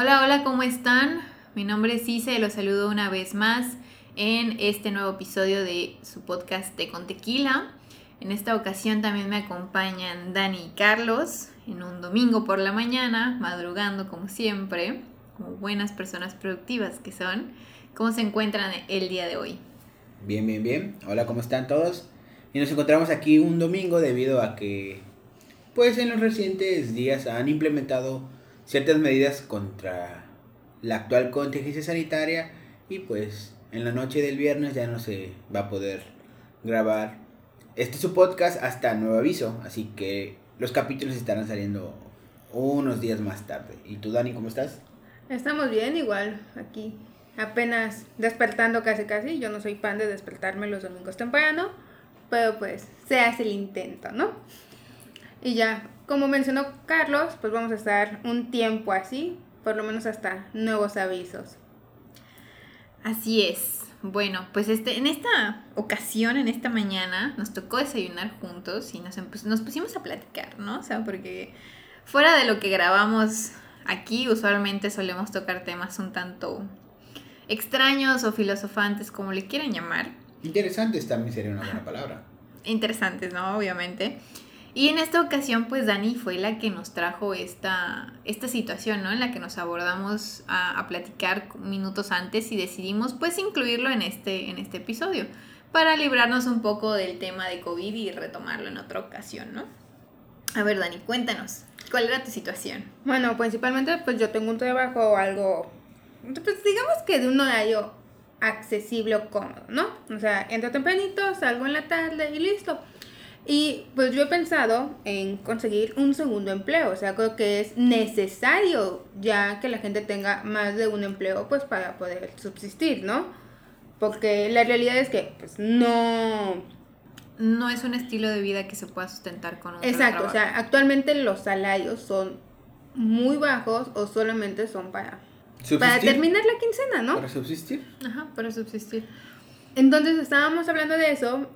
Hola, hola, ¿cómo están? Mi nombre es Cise y los saludo una vez más en este nuevo episodio de su podcast de con tequila. En esta ocasión también me acompañan Dani y Carlos en un domingo por la mañana, madrugando como siempre, como buenas personas productivas que son. ¿Cómo se encuentran el día de hoy? Bien, bien, bien. Hola, ¿cómo están todos? Y nos encontramos aquí un domingo debido a que, pues en los recientes días han implementado ciertas medidas contra la actual contingencia sanitaria y pues en la noche del viernes ya no se va a poder grabar este es su podcast hasta nuevo aviso, así que los capítulos estarán saliendo unos días más tarde. ¿Y tú, Dani, cómo estás? Estamos bien, igual, aquí apenas despertando casi casi. Yo no soy fan de despertarme los domingos temprano, pero pues se hace el intento, ¿no? Y ya, como mencionó Carlos, pues vamos a estar un tiempo así, por lo menos hasta nuevos avisos. Así es. Bueno, pues este, en esta ocasión, en esta mañana, nos tocó desayunar juntos y nos, nos pusimos a platicar, ¿no? O sea, porque fuera de lo que grabamos aquí, usualmente solemos tocar temas un tanto extraños o filosofantes, como le quieran llamar. Interesantes también sería una buena palabra. Interesantes, ¿no? Obviamente. Y en esta ocasión, pues Dani fue la que nos trajo esta, esta situación, ¿no? En la que nos abordamos a, platicar minutos antes y decidimos, pues, incluirlo en este, en este episodio para librarnos un poco del tema de COVID y retomarlo en otra ocasión, ¿no? A ver, Dani, cuéntanos, ¿cuál era tu situación? Bueno, principalmente, pues yo tengo un trabajo algo, pues digamos que de un horario accesible o cómodo, ¿no? O sea, entro tempranito, salgo en la tarde y listo. Y pues yo he pensado en conseguir un segundo empleo, o sea, creo que es necesario ya que la gente tenga más de un empleo pues para poder subsistir, ¿no? Porque la realidad es que pues no... No es un estilo de vida que se pueda sustentar con un Exacto, o sea, actualmente los salarios son muy bajos o solamente son para... Para terminar la quincena, ¿no? Para subsistir. Ajá, para subsistir. Entonces estábamos hablando de eso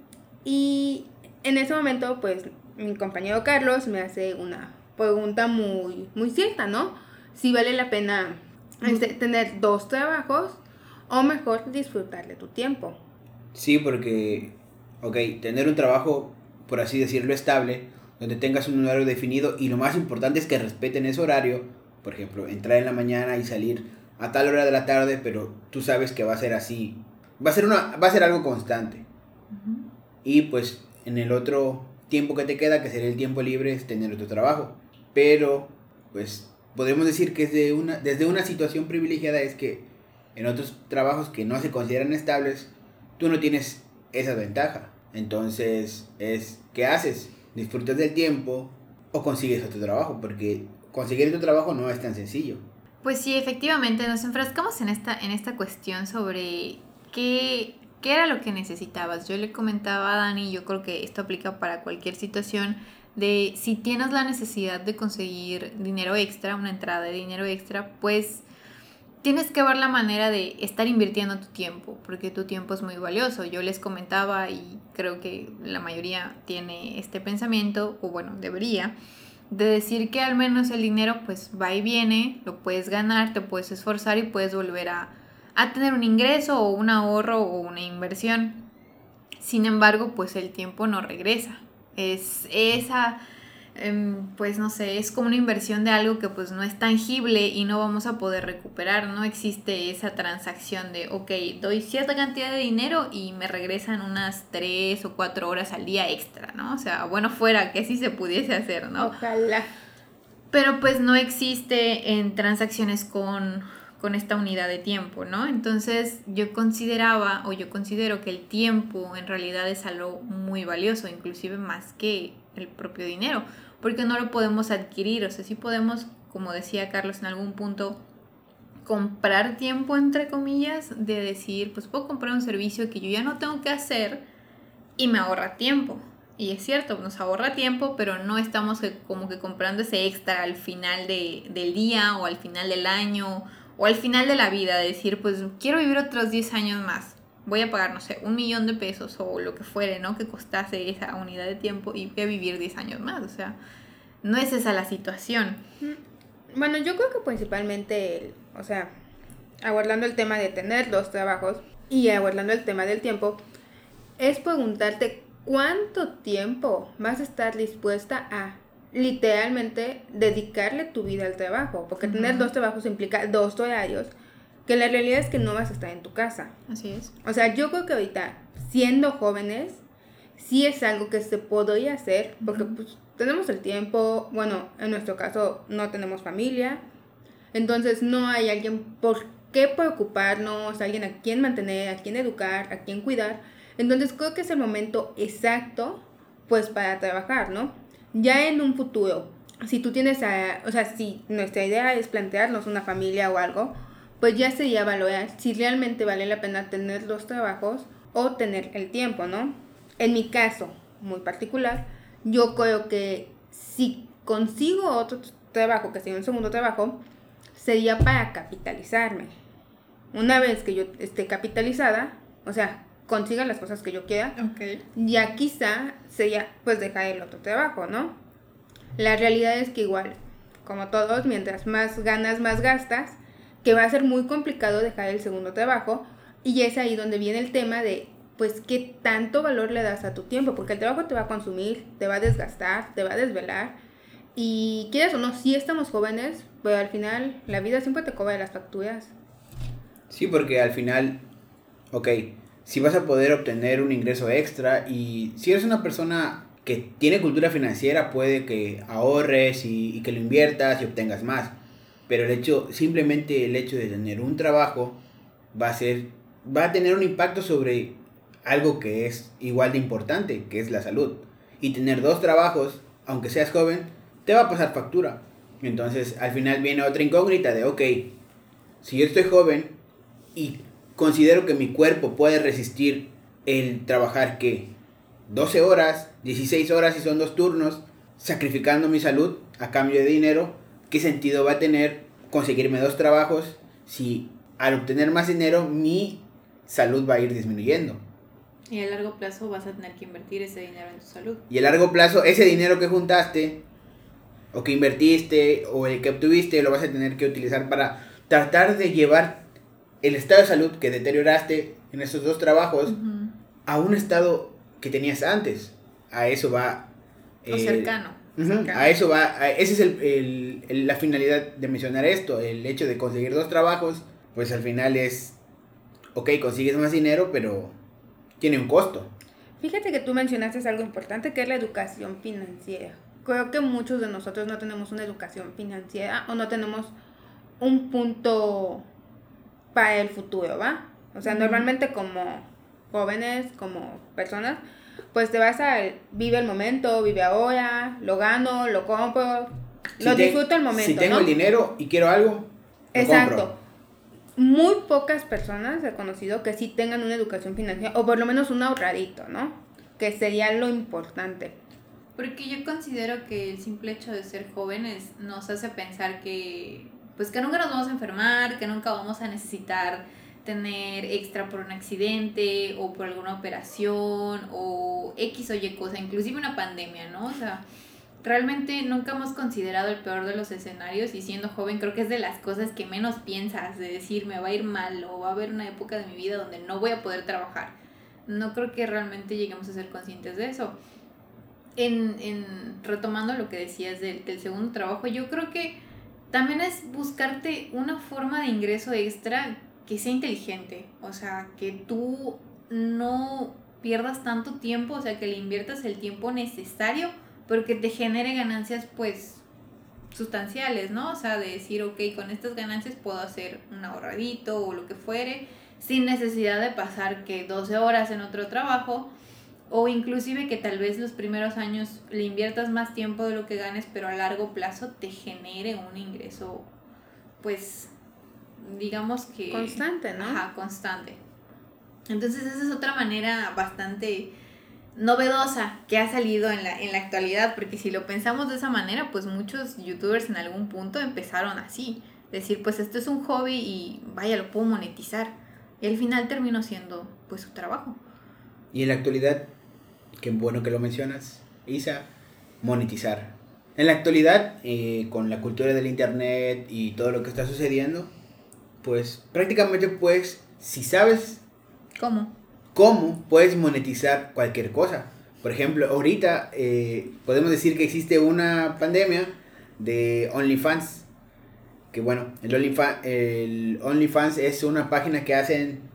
y en ese momento, pues, mi compañero Carlos me hace una pregunta muy, muy cierta, ¿no? Si vale la pena este, tener dos trabajos o mejor disfrutar de tu tiempo. Sí, porque, ok, tener un trabajo, por así decirlo, estable, donde tengas un horario definido y lo más importante es que respeten ese horario, por ejemplo, entrar en la mañana y salir a tal hora de la tarde, pero tú sabes que va a ser así, va a ser, una, va a ser algo constante. Y pues en el otro tiempo que te queda, que sería el tiempo libre, es tener otro trabajo. Pero, pues, podemos decir que desde una, desde una situación privilegiada es que en otros trabajos que no se consideran estables, tú no tienes esa ventaja. Entonces, es, ¿qué haces? ¿Disfrutas del tiempo o consigues otro trabajo? Porque conseguir otro trabajo no es tan sencillo. Pues sí, efectivamente, nos enfrascamos en esta, en esta cuestión sobre qué ¿Qué era lo que necesitabas? Yo le comentaba a Dani, yo creo que esto aplica para cualquier situación, de si tienes la necesidad de conseguir dinero extra, una entrada de dinero extra, pues tienes que ver la manera de estar invirtiendo tu tiempo, porque tu tiempo es muy valioso. Yo les comentaba y creo que la mayoría tiene este pensamiento, o bueno, debería, de decir que al menos el dinero pues va y viene, lo puedes ganar, te puedes esforzar y puedes volver a a tener un ingreso o un ahorro o una inversión. Sin embargo, pues el tiempo no regresa. Es esa, em, pues no sé, es como una inversión de algo que pues no es tangible y no vamos a poder recuperar. No existe esa transacción de, ok, doy cierta cantidad de dinero y me regresan unas 3 o 4 horas al día extra, ¿no? O sea, bueno, fuera que sí se pudiese hacer, ¿no? Ojalá. Pero pues no existe en transacciones con con esta unidad de tiempo, ¿no? Entonces yo consideraba o yo considero que el tiempo en realidad es algo muy valioso, inclusive más que el propio dinero, porque no lo podemos adquirir, o sea, sí podemos, como decía Carlos en algún punto, comprar tiempo, entre comillas, de decir, pues puedo comprar un servicio que yo ya no tengo que hacer y me ahorra tiempo. Y es cierto, nos ahorra tiempo, pero no estamos como que comprando ese extra al final de, del día o al final del año o al final de la vida, decir, pues quiero vivir otros 10 años más, voy a pagar, no sé, un millón de pesos o lo que fuere, ¿no? Que costase esa unidad de tiempo y voy a vivir 10 años más, o sea, no es esa la situación. Bueno, yo creo que principalmente, o sea, abordando el tema de tener dos trabajos y abordando el tema del tiempo, es preguntarte cuánto tiempo vas a estar dispuesta a literalmente dedicarle tu vida al trabajo, porque tener dos trabajos implica dos horarios, que la realidad es que no vas a estar en tu casa. Así es. O sea, yo creo que ahorita, siendo jóvenes, sí es algo que se podría hacer, porque pues tenemos el tiempo, bueno, en nuestro caso no tenemos familia, entonces no hay alguien por qué preocuparnos, alguien a quien mantener, a quien educar, a quien cuidar. Entonces creo que es el momento exacto, pues, para trabajar, ¿no? Ya en un futuro, si tú tienes, a, o sea, si nuestra idea es plantearnos una familia o algo, pues ya sería valorar si realmente vale la pena tener los trabajos o tener el tiempo, ¿no? En mi caso, muy particular, yo creo que si consigo otro trabajo, que sea un segundo trabajo, sería para capitalizarme. Una vez que yo esté capitalizada, o sea, consiga las cosas que yo quiera, Ok. ya quizá sería pues dejar el otro trabajo, ¿no? La realidad es que igual, como todos, mientras más ganas, más gastas, que va a ser muy complicado dejar el segundo trabajo y es ahí donde viene el tema de pues qué tanto valor le das a tu tiempo, porque el trabajo te va a consumir, te va a desgastar, te va a desvelar y quieras o no, sí estamos jóvenes, pero al final la vida siempre te cobra las facturas. Sí, porque al final, ok, si vas a poder obtener un ingreso extra y si eres una persona que tiene cultura financiera, puede que ahorres y, y que lo inviertas y obtengas más. Pero el hecho, simplemente el hecho de tener un trabajo va a ser, va a tener un impacto sobre algo que es igual de importante, que es la salud. Y tener dos trabajos, aunque seas joven, te va a pasar factura. Entonces, al final viene otra incógnita de, ok, si yo estoy joven y considero que mi cuerpo puede resistir el trabajar que 12 horas, 16 horas y son dos turnos, sacrificando mi salud a cambio de dinero, ¿qué sentido va a tener conseguirme dos trabajos si al obtener más dinero mi salud va a ir disminuyendo? Y a largo plazo vas a tener que invertir ese dinero en tu salud. Y a largo plazo, ese dinero que juntaste, o que invertiste, o el que obtuviste, lo vas a tener que utilizar para tratar de llevar el estado de salud que deterioraste en esos dos trabajos a un estado que tenías antes. A eso va. O eh, cercano. a eso va. a- esa es el, el- el- la finalidad de mencionar esto. El hecho de conseguir dos trabajos, pues al final es. Ok, consigues más dinero, pero tiene un costo. Fíjate que tú mencionaste algo importante que es la educación financiera. Creo que muchos de nosotros no tenemos una educación financiera o no tenemos un punto para el futuro, ¿va? O sea, normalmente como jóvenes, como personas, pues te vas a vive el momento, vive ahora, lo gano, lo compro, Si lo te- disfruto el momento, Si tengo ¿no? el dinero y quiero algo, lo Exacto. compro. Muy pocas personas he conocido que sí tengan una educación financiera o por lo menos un ahorradito, ¿no? Que sería lo importante. Porque yo considero que el simple hecho de ser jóvenes nos hace pensar que pues que nunca nos vamos a enfermar, que nunca vamos a necesitar tener extra por un accidente o por alguna operación o X o Y cosa, inclusive una pandemia, ¿no? O sea, realmente nunca hemos considerado el peor de los escenarios y siendo joven creo que es de las cosas que menos piensas, de decir me va a ir mal o va a haber una época de mi vida donde no voy a poder trabajar. No creo que realmente lleguemos a ser conscientes de eso en, en retomando lo que decías del, del segundo trabajo, yo creo que también es buscarte una forma de ingreso extra que sea inteligente, o sea, que tú no pierdas tanto tiempo, o sea, que le inviertas el tiempo necesario, pero que te genere ganancias pues sustanciales, ¿no? O sea, de decir, ok, con estas ganancias puedo hacer un ahorradito o lo que fuere, sin necesidad de pasar que 12 horas en otro trabajo, o inclusive que tal vez los primeros años le inviertas más tiempo de lo que ganes, pero a largo plazo te genere un ingreso, pues, digamos que... Constante, ¿no? Ajá, constante. Entonces esa es otra manera bastante novedosa que ha salido en la, en la actualidad, porque si lo pensamos de esa manera, pues muchos youtubers en algún punto empezaron así, decir, pues esto es un hobby y vaya, lo puedo monetizar. Y al final terminó siendo pues su trabajo. Y en la actualidad, qué bueno que lo mencionas, Isa, monetizar. En la actualidad, eh, con la cultura del internet y todo lo que está sucediendo, pues prácticamente pues, si sabes ¿Cómo? cómo, puedes monetizar cualquier cosa. Por ejemplo, ahorita eh, podemos decir que existe una pandemia de OnlyFans. Que bueno, el OnlyFans, el OnlyFans es una página que hacen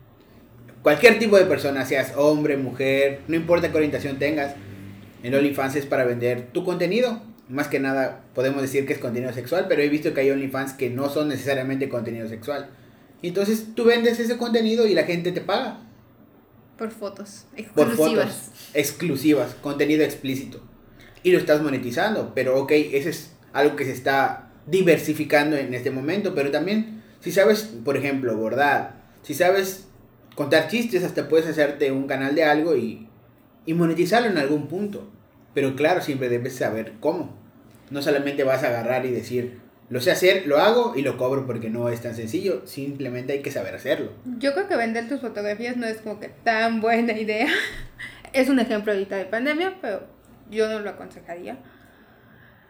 cualquier tipo de persona, seas hombre, mujer, no importa qué orientación tengas. El OnlyFans es para vender tu contenido. Más que nada podemos decir que es contenido sexual, pero he visto que hay OnlyFans que no son necesariamente contenido sexual. Entonces tú vendes ese contenido y la gente te paga. Por fotos Por exclusivas. fotos exclusivas, contenido explícito. Y lo estás monetizando, pero ok, eso es algo que se está diversificando en este momento, pero también si sabes, por ejemplo, bordar, si sabes contar chistes, hasta puedes hacerte un canal de algo y, y monetizarlo en algún punto. Pero claro, siempre debes saber cómo. No solamente vas a agarrar y decir, lo sé hacer, lo hago y lo cobro porque no es tan sencillo, simplemente hay que saber hacerlo. Yo creo que vender tus fotografías no es como que tan buena idea. Es un ejemplo ahorita de pandemia, pero yo no lo aconsejaría.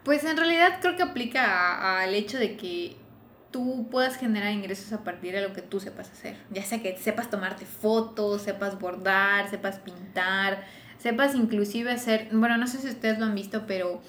Pues en realidad creo que aplica al hecho de que tú puedas generar ingresos a partir de lo que tú sepas hacer. Ya sea que sepas tomarte fotos, sepas bordar, sepas pintar, sepas inclusive hacer, bueno, no sé si ustedes lo han visto, pero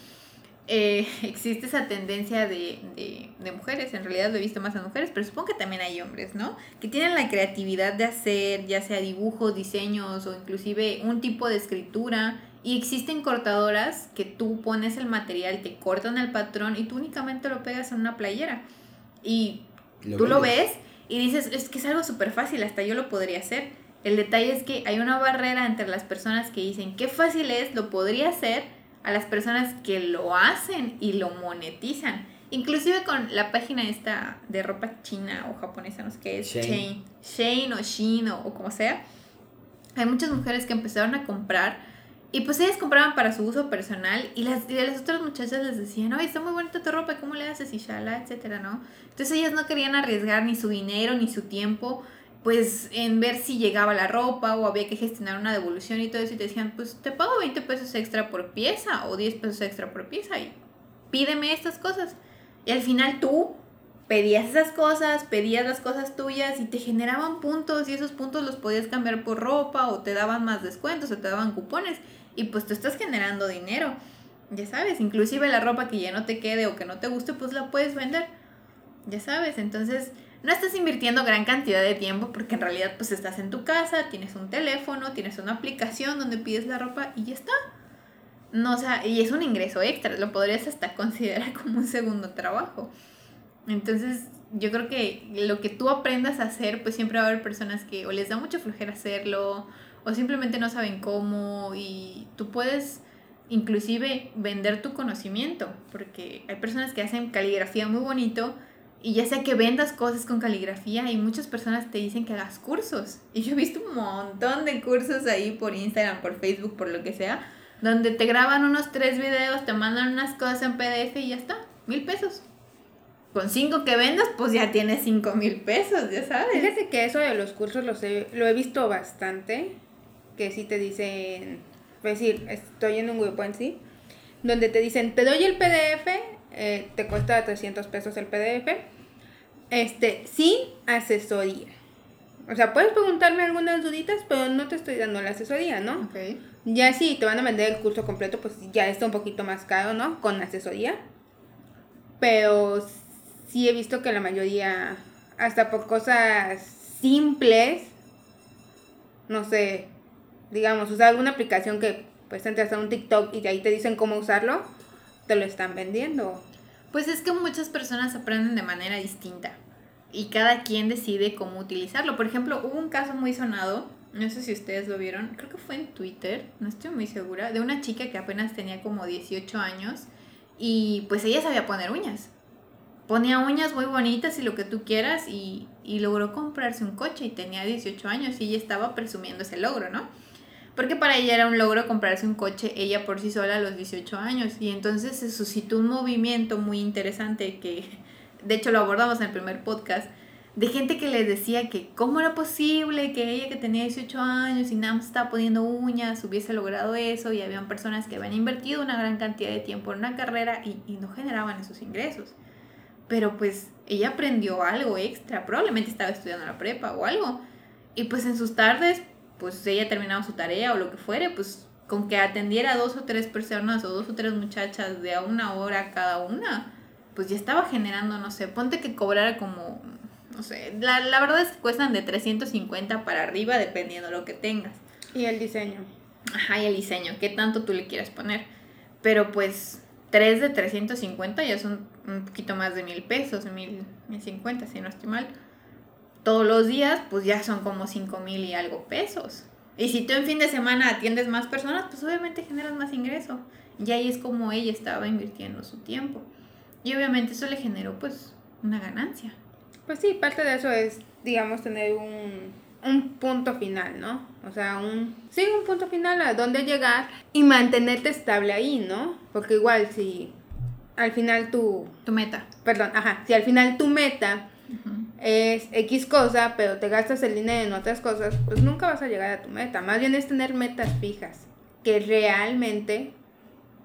eh, existe esa tendencia de, de, de mujeres, en realidad lo he visto más en mujeres, pero supongo que también hay hombres, ¿no? Que tienen la creatividad de hacer, ya sea dibujos, diseños o inclusive un tipo de escritura. Y existen cortadoras que tú pones el material, te cortan el patrón y tú únicamente lo pegas en una playera. Y tú lo ves y dices, es que es algo súper fácil, hasta yo lo podría hacer. El detalle es que hay una barrera entre las personas que dicen, qué fácil es, lo podría hacer, a las personas que lo hacen y lo monetizan. Inclusive con la página esta de ropa china o japonesa, no sé qué es, Shein. Shane, Shane o Shein o, o como sea, hay muchas mujeres que empezaron a comprar y pues ellas compraban para su uso personal y las, y las otras muchachas les decían, oye, está muy bonita tu ropa, ¿cómo le haces? Y shala, etcétera, ¿no? Entonces ellas no querían arriesgar ni su dinero ni su tiempo, pues en ver si llegaba la ropa o había que gestionar una devolución y todo eso y te decían, pues te pago 20 pesos extra por pieza o 10 pesos extra por pieza y pídeme estas cosas. Y al final tú pedías esas cosas, pedías las cosas tuyas y te generaban puntos y esos puntos los podías cambiar por ropa o te daban más descuentos o te daban cupones y pues tú estás generando dinero. Ya sabes, inclusive la ropa que ya no te quede o que no te guste, pues la puedes vender. Ya sabes, entonces no estás invirtiendo gran cantidad de tiempo porque en realidad pues estás en tu casa, tienes un teléfono, tienes una aplicación donde pides la ropa y ya está. No, o sea, y es un ingreso extra, lo podrías hasta considerar como un segundo trabajo. Entonces, yo creo que lo que tú aprendas a hacer, pues siempre va a haber personas que o les da mucha flojera hacerlo, o simplemente no saben cómo, y tú puedes inclusive vender tu conocimiento, porque hay personas que hacen caligrafía muy bonito, y ya sea que vendas cosas con caligrafía, y muchas personas te dicen que hagas cursos. Y yo he visto un montón de cursos ahí por Instagram, por Facebook, por lo que sea, donde te graban unos tres videos, te mandan unas cosas en PDF y ya está, mil pesos. Con cinco que vendas, pues ya tienes cinco mil pesos, ya sabes. Fíjate que eso de los cursos los he- lo he visto bastante. Que sí te dicen, es decir, estoy en un grupo en sí, donde te dicen, te doy el PDF, eh, te cuesta 300 pesos el PDF, este, sin asesoría. O sea, puedes preguntarme algunas duditas, pero no te estoy dando la asesoría, ¿no? Ya si te van a vender el curso completo, pues ya está un poquito más caro, ¿no? Con asesoría. Pero sí he visto que la mayoría, hasta por cosas simples, no sé, digamos, usar alguna aplicación que pues entras a un TikTok y de ahí te dicen cómo usarlo, te lo están vendiendo. Pues es que muchas personas aprenden de manera distinta y cada quien decide cómo utilizarlo. Por ejemplo, hubo un caso muy sonado, no sé si ustedes lo vieron, creo que fue en Twitter, no estoy muy segura, de una chica que apenas tenía como 18 años y pues ella sabía poner uñas. Ponía uñas muy bonitas y lo que tú quieras y, y logró comprarse un coche y tenía 18 años y ella estaba presumiendo ese logro, ¿no? Porque para ella era un logro comprarse un coche ella por sí sola a los 18 años. Y entonces se suscitó un movimiento muy interesante que, de hecho, lo abordamos en el primer podcast, de gente que les decía que cómo era posible que ella que tenía 18 años y nada más estaba poniendo uñas hubiese logrado eso y habían personas que habían invertido una gran cantidad de tiempo en una carrera y, y no generaban esos ingresos. Pero pues ella aprendió algo extra, probablemente estaba estudiando la prepa o algo. Y pues en sus tardes, pues ella terminaba su tarea o lo que fuere, pues con que atendiera a dos o tres personas o dos o tres muchachas de a una hora cada una, pues ya estaba generando, no sé, ponte que cobrara como no sé, la, la verdad es que cuestan de 350 para arriba dependiendo lo que tengas. Y el diseño. Ajá, y el diseño, qué tanto tú le quieras poner. Pero pues 3 de 350 ya son un poquito más de mil pesos, mil, mil cincuenta, si no estoy mal. Todos los días, pues ya son como 5 mil y algo pesos. Y si tú en fin de semana atiendes más personas, pues obviamente generas más ingreso. Y ahí es como ella estaba invirtiendo su tiempo. Y obviamente eso le generó pues una ganancia. Pues sí, parte de eso es, digamos, tener un, un punto final, ¿no? O sea, un, sí, un punto final a dónde llegar y mantenerte estable ahí, ¿no? Porque igual si al final tu... Tu meta. Perdón, ajá, si al final tu meta es X cosa, pero te gastas el dinero en otras cosas, pues nunca vas a llegar a tu meta. Más bien es tener metas fijas que realmente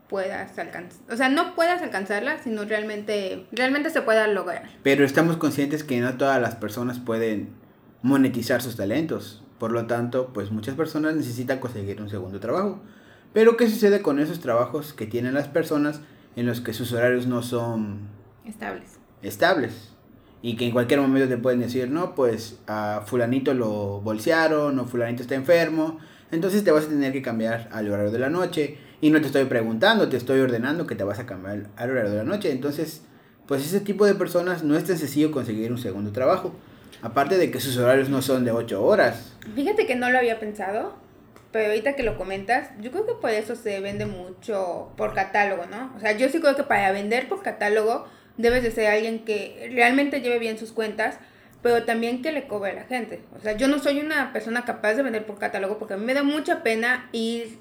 puedas alcanzar. O sea, no puedas alcanzarla, sino realmente, realmente se pueda lograr. Pero estamos conscientes que no todas las personas pueden monetizar sus talentos. Por lo tanto, pues muchas personas necesitan conseguir un segundo trabajo. Pero ¿qué sucede con esos trabajos que tienen las personas en los que sus horarios no son estables? Estables. Y que en cualquier momento te pueden decir, no, pues a fulanito lo bolsearon o fulanito está enfermo. Entonces te vas a tener que cambiar al horario de la noche y no te estoy preguntando, te estoy ordenando que te vas a cambiar al horario de la noche. Entonces, pues ese tipo de personas no es tan sencillo conseguir un segundo trabajo. Aparte de que sus horarios no son de 8 horas. Fíjate que no lo había pensado, pero ahorita que lo comentas, yo creo que por eso se vende mucho por catálogo, ¿no? O sea, yo sí creo que para vender por catálogo debes de ser alguien que realmente lleve bien sus cuentas, pero también que le cobre a la gente. O sea, yo no soy una persona capaz de vender por catálogo porque a mí me da mucha pena ir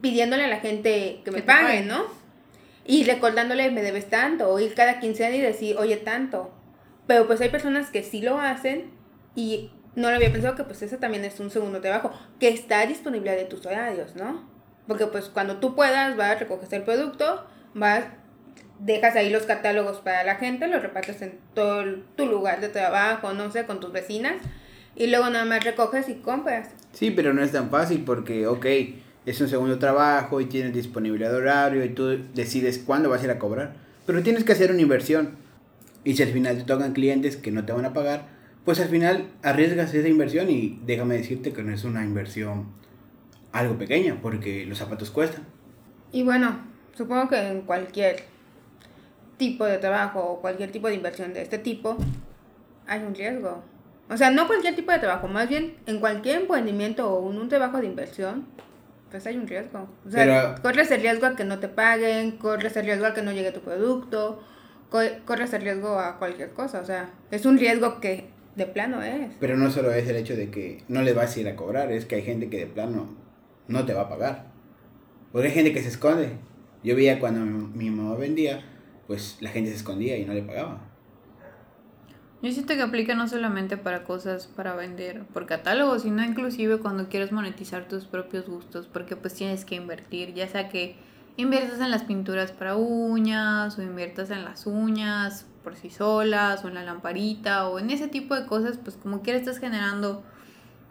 pidiéndole a la gente que me pague, ¿no? Y recordándole, me debes tanto, o ir cada quincena y decir, oye, tanto. Pero pues hay personas que sí lo hacen y no lo había pensado que pues ese también es un segundo trabajo, que está disponible de tus horarios, ¿no? Porque pues cuando tú puedas, vas, recoges el producto, vas, dejas ahí los catálogos para la gente, los repartes en todo tu lugar de trabajo, no sé, con tus vecinas, y luego nada más recoges y compras. Sí, pero no es tan fácil porque, ok, es un segundo trabajo y tienes disponibilidad de horario y tú decides cuándo vas a ir a cobrar. Pero tienes que hacer una inversión. Y si al final te tocan clientes que no te van a pagar, pues al final arriesgas esa inversión y déjame decirte que no es una inversión algo pequeña porque los zapatos cuestan. Y bueno, supongo que en cualquier tipo de trabajo o cualquier tipo de inversión de este tipo hay un riesgo. O sea, no cualquier tipo de trabajo, más bien en cualquier emprendimiento o en un trabajo de inversión pues hay un riesgo. O sea, corres el riesgo a que no te paguen, corres el riesgo a que no llegue tu producto, corres el riesgo a cualquier cosa. O sea, es un riesgo que de plano es. Pero no solo es el hecho de que no le vas a ir a cobrar, es que hay gente que de plano no te va a pagar. Porque hay gente que se esconde. Yo veía cuando mi mamá vendía, pues la gente se escondía y no le pagaba. Yo siento que aplica no solamente para cosas para vender por catálogo, sino inclusive cuando quieres monetizar tus propios gustos, porque pues tienes que invertir, ya sea que inviertas en las pinturas para uñas o inviertas en las uñas por sí solas o en la lamparita o en ese tipo de cosas, pues como quieras estás generando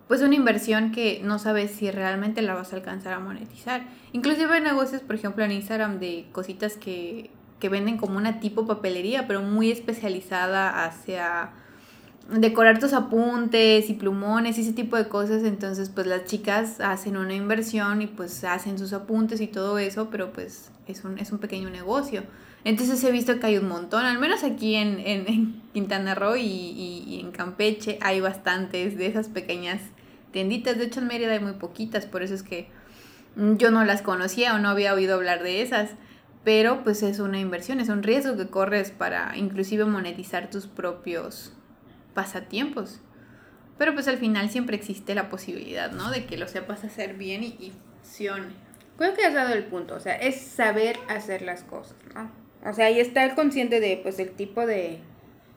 pues una inversión que no sabes si realmente la vas a alcanzar a monetizar. Inclusive hay negocios, por ejemplo, en Instagram de cositas que que venden como una tipo papelería, pero muy especializada hacia decorar tus apuntes y plumones y ese tipo de cosas. Entonces, pues las chicas hacen una inversión y pues hacen sus apuntes y todo eso, pero pues es un, es un pequeño negocio. Entonces he visto que hay un montón, al menos aquí en, en, Quintana Roo y, y, en Campeche hay bastantes de esas pequeñas tienditas. De hecho en Mérida hay muy poquitas, por eso es que yo no las conocía o no había oído hablar de esas pero pues es una inversión, es un riesgo que corres para inclusive monetizar tus propios pasatiempos. Pero pues al final siempre existe la posibilidad, ¿no? De que lo sepas hacer bien y, funcione. Creo que has dado el punto, o sea, es saber hacer las cosas, ¿no? O sea, y estar consciente de, pues, el tipo de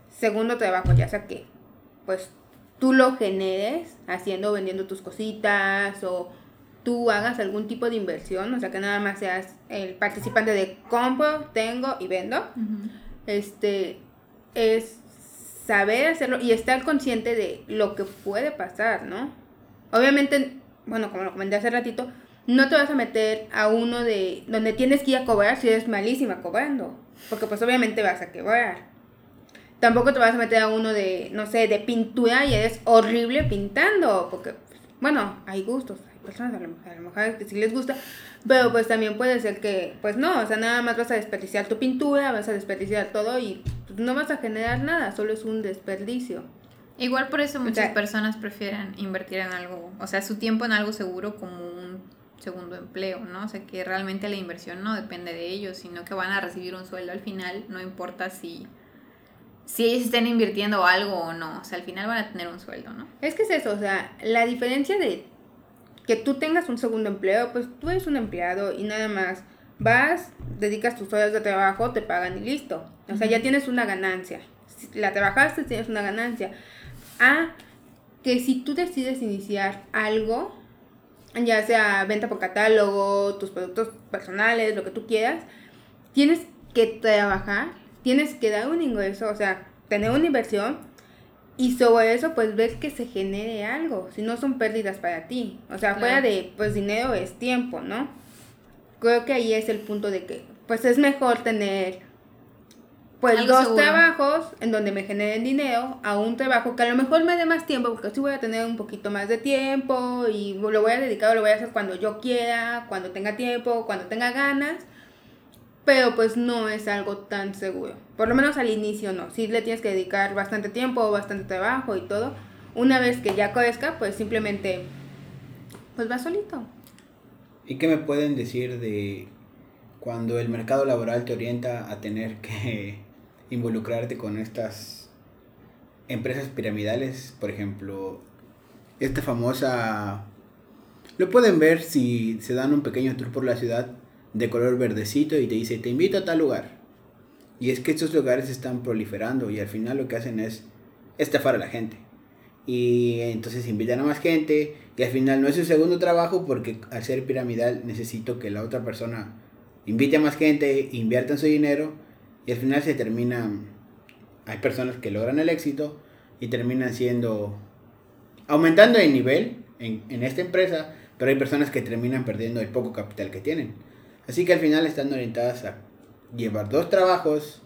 segundo trabajo, ya sea que pues tú lo generes haciendo, vendiendo tus cositas o tú hagas algún tipo de inversión, o sea, que nada más seas el participante de compro, tengo y vendo. Este es saber hacerlo y estar consciente de lo que puede pasar, ¿no? Obviamente, bueno, como lo comenté hace ratito, no te vas a meter a uno de donde tienes que ir a cobrar si eres malísima cobrando, porque pues obviamente vas a quebrar. Tampoco te vas a meter a uno de, no sé, de pintura y eres horrible pintando, porque, bueno, hay gustos, personas a lo, a lo mejor que sí les gusta, pero pues también puede ser que, pues no, o sea, nada más vas a desperdiciar tu pintura, vas a desperdiciar todo y no vas a generar nada, solo es un desperdicio. Igual por eso muchas sea- personas prefieren invertir en algo, o sea, su tiempo en algo seguro como un segundo empleo, ¿no? O sea, que realmente la inversión no depende de ellos, sino que van a recibir un sueldo al final, no importa si, si ellos estén invirtiendo algo o no, o sea, al final van a tener un sueldo, ¿no? Es que es eso, o sea, la diferencia de que tú tengas un segundo empleo, pues tú eres un empleado y nada más vas, dedicas tus horas de trabajo, te pagan y listo. O sea, ya tienes una ganancia. Si la trabajaste, tienes una ganancia. A que si tú decides iniciar algo, ya sea venta por catálogo, tus productos personales, lo que tú quieras, tienes que trabajar, tienes que dar un ingreso, o sea, tener una inversión y sobre eso pues ver que se genere algo, si no son pérdidas para ti. O sea, Claro. fuera de pues dinero es tiempo, ¿no? Creo que ahí es el punto de que pues es mejor tener pues Algo dos seguro. trabajos en donde me generen dinero a un trabajo que a lo mejor me dé más tiempo porque así voy a tener un poquito más de tiempo y lo voy a dedicar lo voy a hacer cuando yo quiera, cuando tenga tiempo, cuando tenga ganas. Pero pues no es algo tan seguro. Por lo menos al inicio no. Sí le tienes que dedicar bastante tiempo, bastante trabajo y todo. Una vez que ya crezca, pues simplemente pues va solito. ¿Y qué me pueden decir de cuando el mercado laboral te orienta a tener que involucrarte con estas empresas piramidales? Por ejemplo, esta famosa... Lo pueden ver si se dan un pequeño tour por la ciudad de color verdecito y te dice, te invito a tal lugar. Y es que estos lugares están proliferando y al final lo que hacen es estafar a la gente. Y entonces invitan a más gente, que al final no es su segundo trabajo porque al ser piramidal necesito que la otra persona invite a más gente, invierta en su dinero y al final se termina, hay personas que logran el éxito y terminan siendo, aumentando de nivel en, en esta empresa, pero hay personas que terminan perdiendo el poco capital que tienen. Así que al final están orientadas a llevar dos trabajos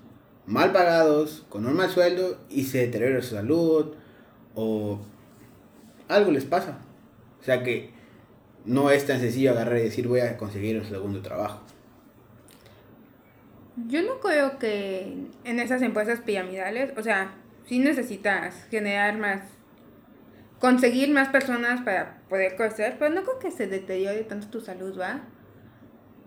mal pagados, con un mal sueldo y se deteriora su salud o algo les pasa. O sea que no es tan sencillo agarrar y decir voy a conseguir un segundo trabajo. Yo no creo que en esas empresas piramidales, o sea, sí necesitas generar más, conseguir más personas para poder crecer, pero no creo que se deteriore tanto tu salud, ¿va?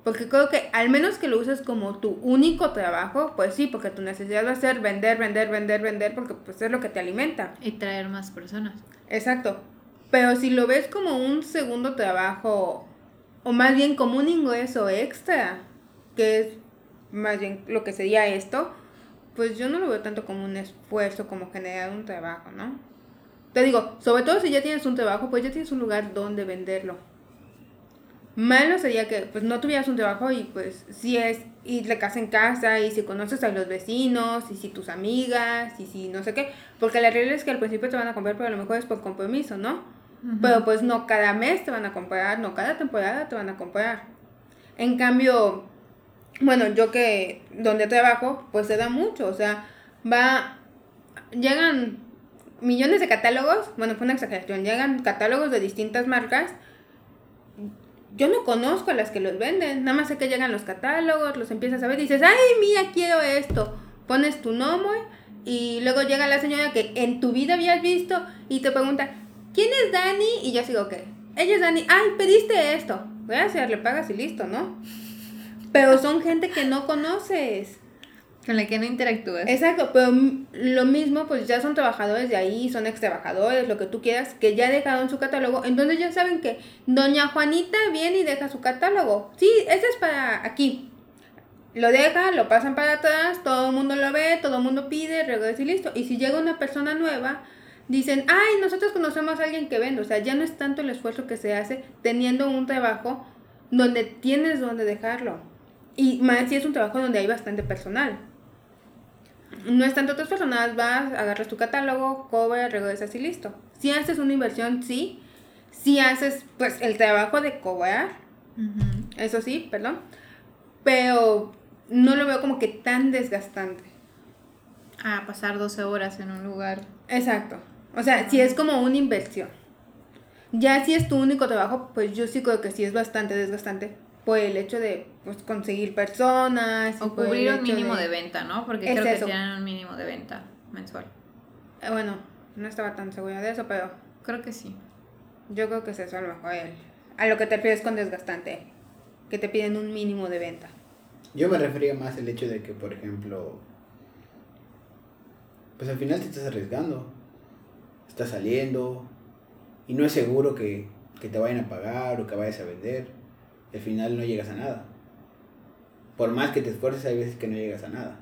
Porque creo que al menos que lo uses como tu único trabajo, pues sí, porque tu necesidad va a ser vender, vender, vender, vender, porque pues es lo que te alimenta. Y traer más personas. Exacto. Pero si lo ves como un segundo trabajo, o más bien como un ingreso extra, que es más bien lo que sería esto, pues yo no lo veo tanto como un esfuerzo, como generar un trabajo, ¿no? Te digo, sobre todo si ya tienes un trabajo, pues ya tienes un lugar donde venderlo. Malo sería que pues no tuvieras un trabajo y pues si es ir de casa en casa y si conoces a los vecinos y si tus amigas y si no sé qué, porque la realidad es que al principio te van a comprar pero a lo mejor es por compromiso, ¿no? Pero pues no cada mes te van a comprar, no cada temporada te van a comprar. En cambio, bueno, yo que donde trabajo, pues se da mucho, o sea, va, llegan millones de catálogos, bueno, fue una exageración, llegan catálogos de distintas marcas. Yo no conozco a las que los venden, nada más sé que llegan los catálogos, los empiezas a ver y dices, ay, mira, quiero esto. Pones tu nombre y luego llega la señora que en tu vida habías visto y te pregunta, ¿quién es Dani? Y yo sigo, ¿qué? Ella es Dani, ay, pediste esto. Gracias, le pagas y listo, ¿no? Pero son gente que no conoces. Con la que no interactúas. Exacto, pero lo mismo, pues ya son trabajadores de ahí, son ex trabajadores, lo que tú quieras, que ya dejaron su catálogo. Entonces ya saben que Doña Juanita viene y deja su catálogo. Sí, ese es para aquí. Lo deja, lo pasan para atrás, todo el mundo lo ve, todo el mundo pide, regresa y listo. Y si llega una persona nueva, dicen, ay, nosotros conocemos a alguien que vende. O sea, ya no es tanto el esfuerzo que se hace teniendo un trabajo donde tienes donde dejarlo. Y más si es un trabajo donde hay bastante personal. No es tanto otras personas, vas, agarras tu catálogo, cover, regresas y listo. Si haces una inversión, sí. Si haces, pues, el trabajo de cobrar, eso sí, perdón. Pero no lo veo como que tan desgastante. A pasar 12 horas en un lugar. Exacto. O sea, si es como una inversión. Ya si es tu único trabajo, pues yo sí creo que sí es bastante desgastante por el hecho de pues, conseguir personas. O cubrir un mínimo de... venta, ¿no? Porque creo que tienen un mínimo de venta mensual. Eh, bueno, no estaba tan segura de eso, pero... Creo que sí. Yo creo que es eso a lo mejor. A lo que te refieres con desgastante. Que te piden un mínimo de venta. Yo me refería más al hecho de que, por ejemplo, pues al final te estás arriesgando. Estás saliendo y no es seguro que, que te vayan a pagar o que vayas a vender. Al final no llegas a nada. Por más que te esfuerces, hay veces que no llegas a nada.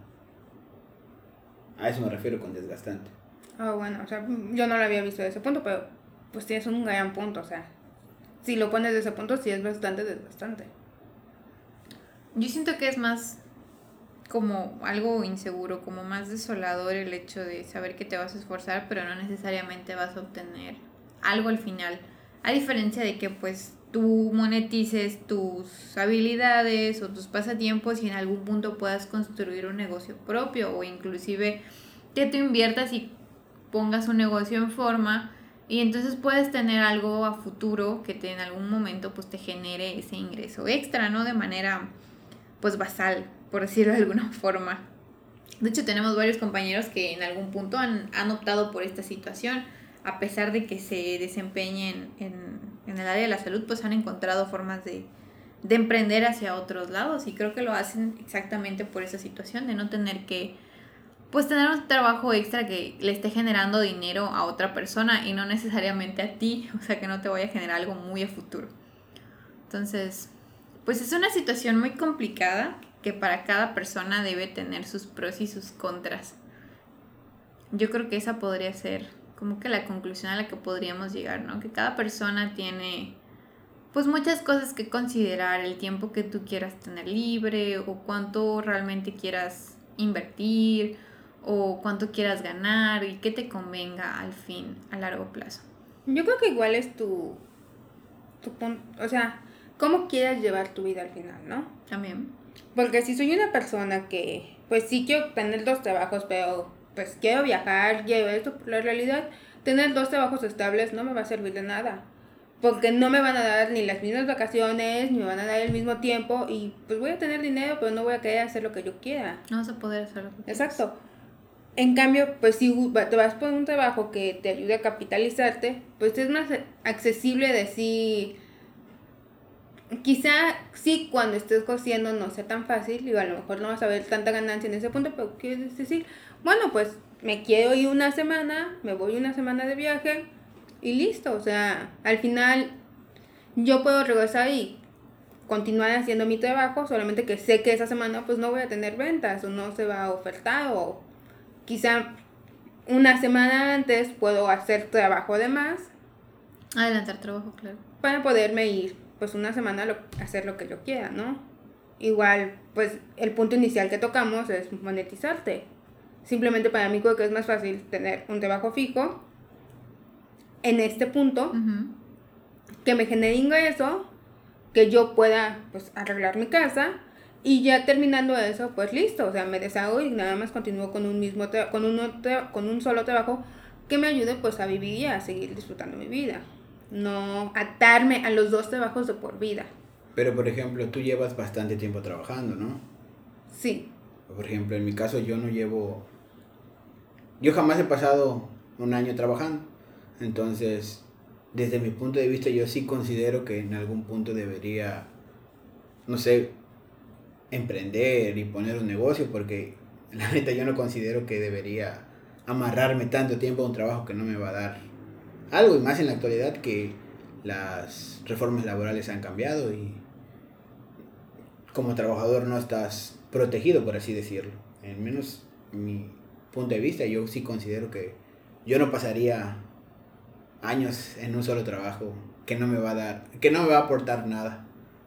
A eso me refiero con desgastante. Ah, bueno, o sea, yo no lo había visto de ese punto, pero pues tienes un gran punto, o sea, si lo pones de ese punto, sí es bastante desgastante. Yo siento que es más como algo inseguro, como más desolador el hecho de saber que te vas a esforzar, pero no necesariamente vas a obtener algo al final. A diferencia de que pues tú monetices tus habilidades o tus pasatiempos y en algún punto puedas construir un negocio propio o inclusive que tú inviertas y pongas un negocio en forma y entonces puedes tener algo a futuro que te, en algún momento pues te genere ese ingreso extra, ¿no? De manera pues basal, por decirlo de alguna forma. De hecho tenemos varios compañeros que en algún punto han, han optado por esta situación a pesar de que se desempeñen en, en el área de la salud, pues han encontrado formas de, de emprender hacia otros lados y creo que lo hacen exactamente por esa situación de no tener que pues tener un trabajo extra que le esté generando dinero a otra persona y no necesariamente a ti, o sea que no te vaya a generar algo muy a futuro. Entonces, pues es una situación muy complicada que para cada persona debe tener sus pros y sus contras. Yo creo que esa podría ser como que la conclusión a la que podríamos llegar, ¿no? Que cada persona tiene pues muchas cosas que considerar, el tiempo que tú quieras tener libre o cuánto realmente quieras invertir o cuánto quieras ganar y qué te convenga al fin, a largo plazo. Yo creo que igual es tu, tu punto, o sea, cómo quieras llevar tu vida al final, ¿no? También. Porque si soy una persona que, pues sí quiero tener dos trabajos, pero pues quiero viajar, quiero esto, la realidad, tener dos trabajos estables no me va a servir de nada. Porque no me van a dar ni las mismas vacaciones, ni me van a dar el mismo tiempo y pues voy a tener dinero, pero no voy a querer hacer lo que yo quiera. No vas a poder hacerlo. Exacto. En cambio, pues si te vas por un trabajo que te ayude a capitalizarte, pues es más accesible decir, quizá sí cuando estés cociendo no sea tan fácil, y a lo mejor no vas a ver tanta ganancia en ese punto, pero quieres decir, bueno, pues me quiero ir una semana, me voy una semana de viaje y listo. O sea, al final yo puedo regresar y continuar haciendo mi trabajo, solamente que sé que esa semana pues no voy a tener ventas o no se va a ofertar o quizá una semana antes puedo hacer trabajo de más. Adelantar trabajo, claro. Para poderme ir pues una semana a hacer lo que yo quiera, ¿no? Igual, pues el punto inicial que tocamos es monetizarte. Simplemente para mí creo que es más fácil tener un trabajo fijo en este punto que me genere ingreso, que yo pueda pues arreglar mi casa y ya terminando eso, pues listo, o sea, me deshago y nada más continúo con un mismo con un con un solo trabajo que me ayude pues a vivir y a seguir disfrutando mi vida. No atarme a los dos trabajos de por vida. Pero por ejemplo, tú llevas bastante tiempo trabajando, ¿no? Sí. Por ejemplo, en mi caso yo no llevo yo jamás he pasado un año trabajando. Entonces, desde mi punto de vista, yo sí considero que en algún punto debería, no sé, emprender y poner un negocio, porque la neta yo no considero que debería amarrarme tanto tiempo a un trabajo que no me va a dar algo, y más en la actualidad que las reformas laborales han cambiado y como trabajador no estás protegido, por así decirlo. En menos mi punto de vista, yo sí considero que yo no pasaría años en un solo trabajo que no me va a dar, que no me va a aportar nada.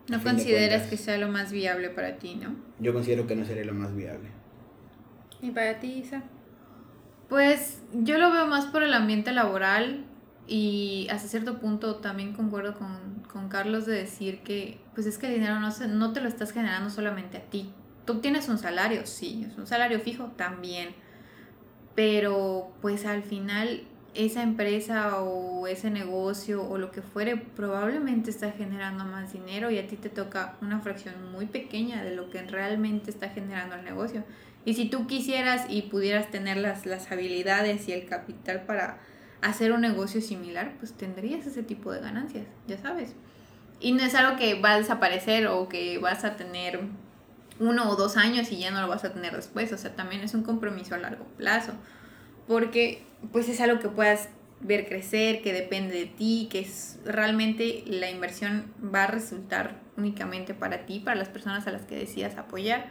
No consideras que sea lo más viable para ti, ¿no? Yo considero que no sería lo más viable. ¿Y para ti, Isa? Pues yo lo veo más por el ambiente laboral y hasta cierto punto también concuerdo con, con Carlos de decir que pues es que el dinero no, se, no te lo estás generando solamente a ti. Tú tienes un salario, sí, es un salario fijo también, pero pues al final esa empresa o ese negocio o lo que fuere probablemente está generando más dinero y a ti te toca una fracción muy pequeña de lo que realmente está generando el negocio. Y si tú quisieras y pudieras tener las, las habilidades y el capital para hacer un negocio similar, pues tendrías ese tipo de ganancias, ya sabes. Y no es algo que va a desaparecer o que vas a tener uno o dos años y ya no lo vas a tener después. O sea, también es un compromiso a largo plazo. Porque pues es algo que puedas ver crecer, que depende de ti, que es realmente la inversión va a resultar únicamente para ti, para las personas a las que decidas apoyar,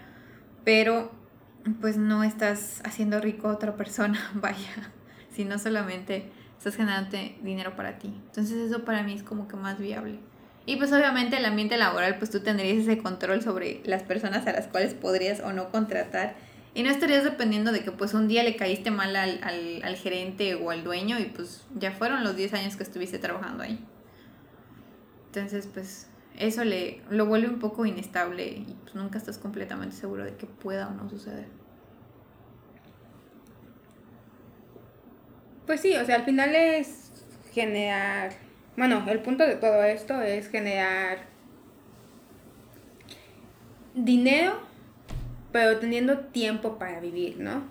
pero pues no estás haciendo rico a otra persona, vaya, sino solamente estás generando dinero para ti. Entonces eso para mí es como que más viable. Y pues obviamente el ambiente laboral, pues tú tendrías ese control sobre las personas a las cuales podrías o no contratar y no estarías dependiendo de que pues un día le caíste mal al, al, al gerente o al dueño y pues ya fueron los 10 años que estuviste trabajando ahí. Entonces pues eso le, lo vuelve un poco inestable y pues nunca estás completamente seguro de que pueda o no suceder. Pues sí, o sea, al final es generar, bueno, el punto de todo esto es generar dinero pero teniendo tiempo para vivir, ¿no?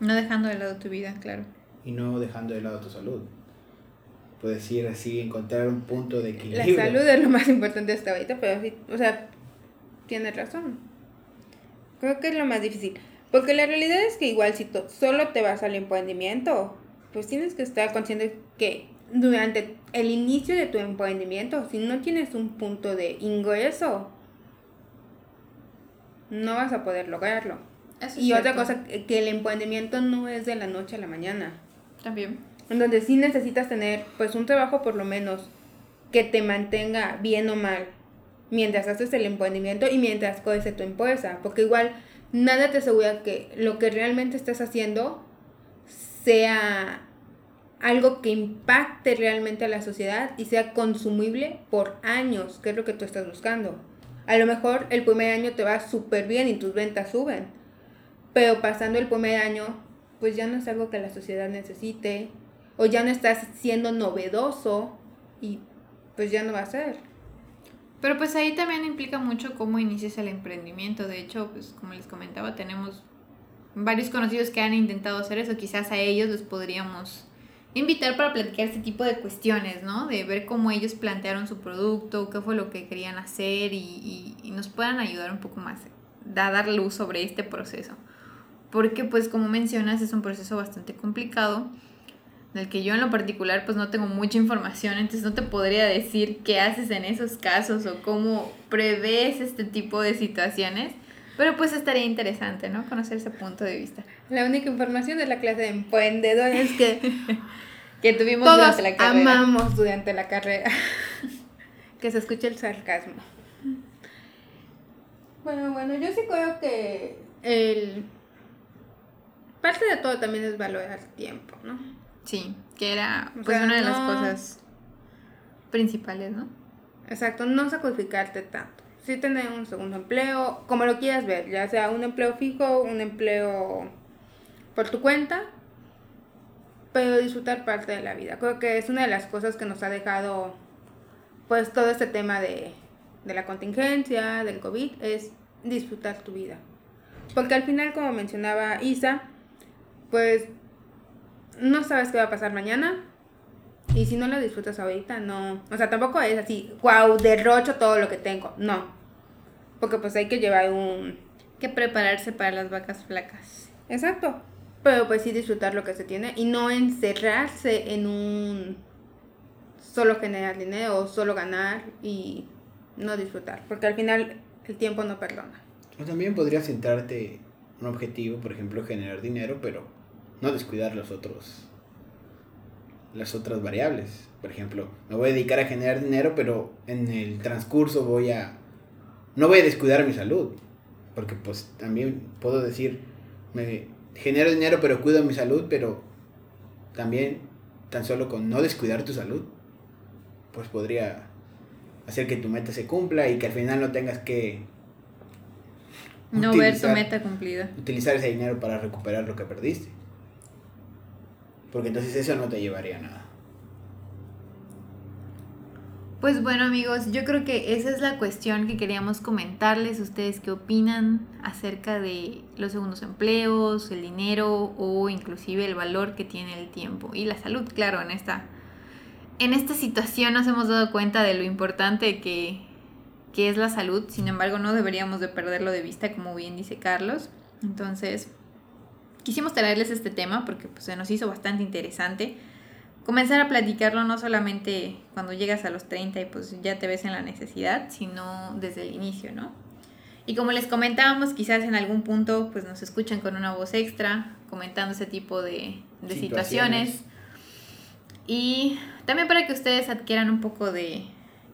No dejando de lado tu vida, claro. Y no dejando de lado tu salud. Puedes ir así, encontrar un punto de equilibrio. La salud es lo más importante hasta ahorita, pero sí, o sea, tienes razón. Creo que es lo más difícil. Porque la realidad es que igual si solo te vas al emprendimiento, pues tienes que estar consciente que durante el inicio de tu emprendimiento, si no tienes un punto de ingreso, no vas a poder lograrlo. y otra cosa, que el emprendimiento no es de la noche a la mañana. También. En donde sí necesitas tener pues un trabajo por lo menos que te mantenga bien o mal mientras haces el emprendimiento y mientras crece tu empresa. Porque igual nada te asegura que lo que realmente estás haciendo sea algo que impacte realmente a la sociedad y sea consumible por años, que es lo que tú estás buscando. A lo mejor el primer año te va súper bien y tus ventas suben, pero pasando el primer año, pues ya no es algo que la sociedad necesite, o ya no estás siendo novedoso y pues ya no va a ser. Pero pues ahí también implica mucho cómo inicias el emprendimiento. De hecho, pues como les comentaba, tenemos varios conocidos que han intentado hacer eso. Quizás a ellos les podríamos invitar para platicar este tipo de cuestiones, ¿no? De ver cómo ellos plantearon su producto, qué fue lo que querían hacer y, nos puedan ayudar un poco más a dar luz sobre este proceso. Porque pues como mencionas es un proceso bastante complicado del que yo en lo particular pues no tengo mucha información, entonces no te podría decir qué haces en esos casos o cómo prevés este tipo de situaciones. Pero pues estaría interesante, ¿no? Conocer ese punto de vista. La única información de la clase de emprendedores que, que tuvimos durante la carrera. amamos durante la carrera. que se escuche el sarcasmo. Bueno, bueno, yo sí creo que el... Parte de todo también es valorar tiempo, ¿no? Sí, que era pues una de las cosas principales, ¿no? Exacto, no sacrificarte tanto sí tener un segundo empleo, como lo quieras ver, ya sea un empleo fijo, un empleo por tu cuenta, pero disfrutar parte de la vida. Creo que es una de las cosas que nos ha dejado pues todo este tema de, de la contingencia, del COVID, es disfrutar tu vida. Porque al final, como mencionaba Isa, pues no sabes qué va a pasar mañana, y si no lo disfrutas ahorita, no. O sea, tampoco es así, wow, derrocho todo lo que tengo. No. Porque pues hay que llevar un... Que prepararse para las vacas flacas. Exacto. Pero pues sí disfrutar lo que se tiene y no encerrarse en un solo generar dinero o solo ganar y no disfrutar. Porque al final el tiempo no perdona. O también podrías centrarte un objetivo, por ejemplo, generar dinero, pero no descuidar los otros las otras variables. Por ejemplo, me voy a dedicar a generar dinero, pero en el transcurso voy a no voy a descuidar mi salud, porque pues también puedo decir me genero dinero pero cuido mi salud, pero también tan solo con no descuidar tu salud, pues podría hacer que tu meta se cumpla y que al final no tengas que no ver tu meta cumplida. Utilizar ese dinero para recuperar lo que perdiste. Porque entonces eso no te llevaría a nada. Pues bueno amigos, yo creo que esa es la cuestión que queríamos comentarles. Ustedes qué opinan acerca de los segundos empleos, el dinero o inclusive el valor que tiene el tiempo y la salud, claro, en esta, en esta situación nos hemos dado cuenta de lo importante que, que es la salud. Sin embargo, no deberíamos de perderlo de vista, como bien dice Carlos. Entonces, quisimos traerles este tema porque pues, se nos hizo bastante interesante. Comenzar a platicarlo no solamente cuando llegas a los 30 y pues ya te ves en la necesidad, sino desde el inicio, ¿no? Y como les comentábamos, quizás en algún punto pues nos escuchan con una voz extra, comentando ese tipo de, de situaciones. Y también para que ustedes adquieran un poco de,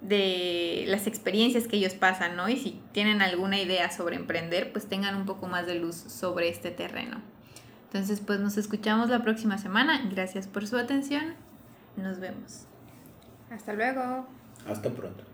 de las experiencias que ellos pasan, ¿no? Y si tienen alguna idea sobre emprender, pues tengan un poco más de luz sobre este terreno. Entonces, pues nos escuchamos la próxima semana. Gracias por su atención. Nos vemos. Hasta luego. Hasta pronto.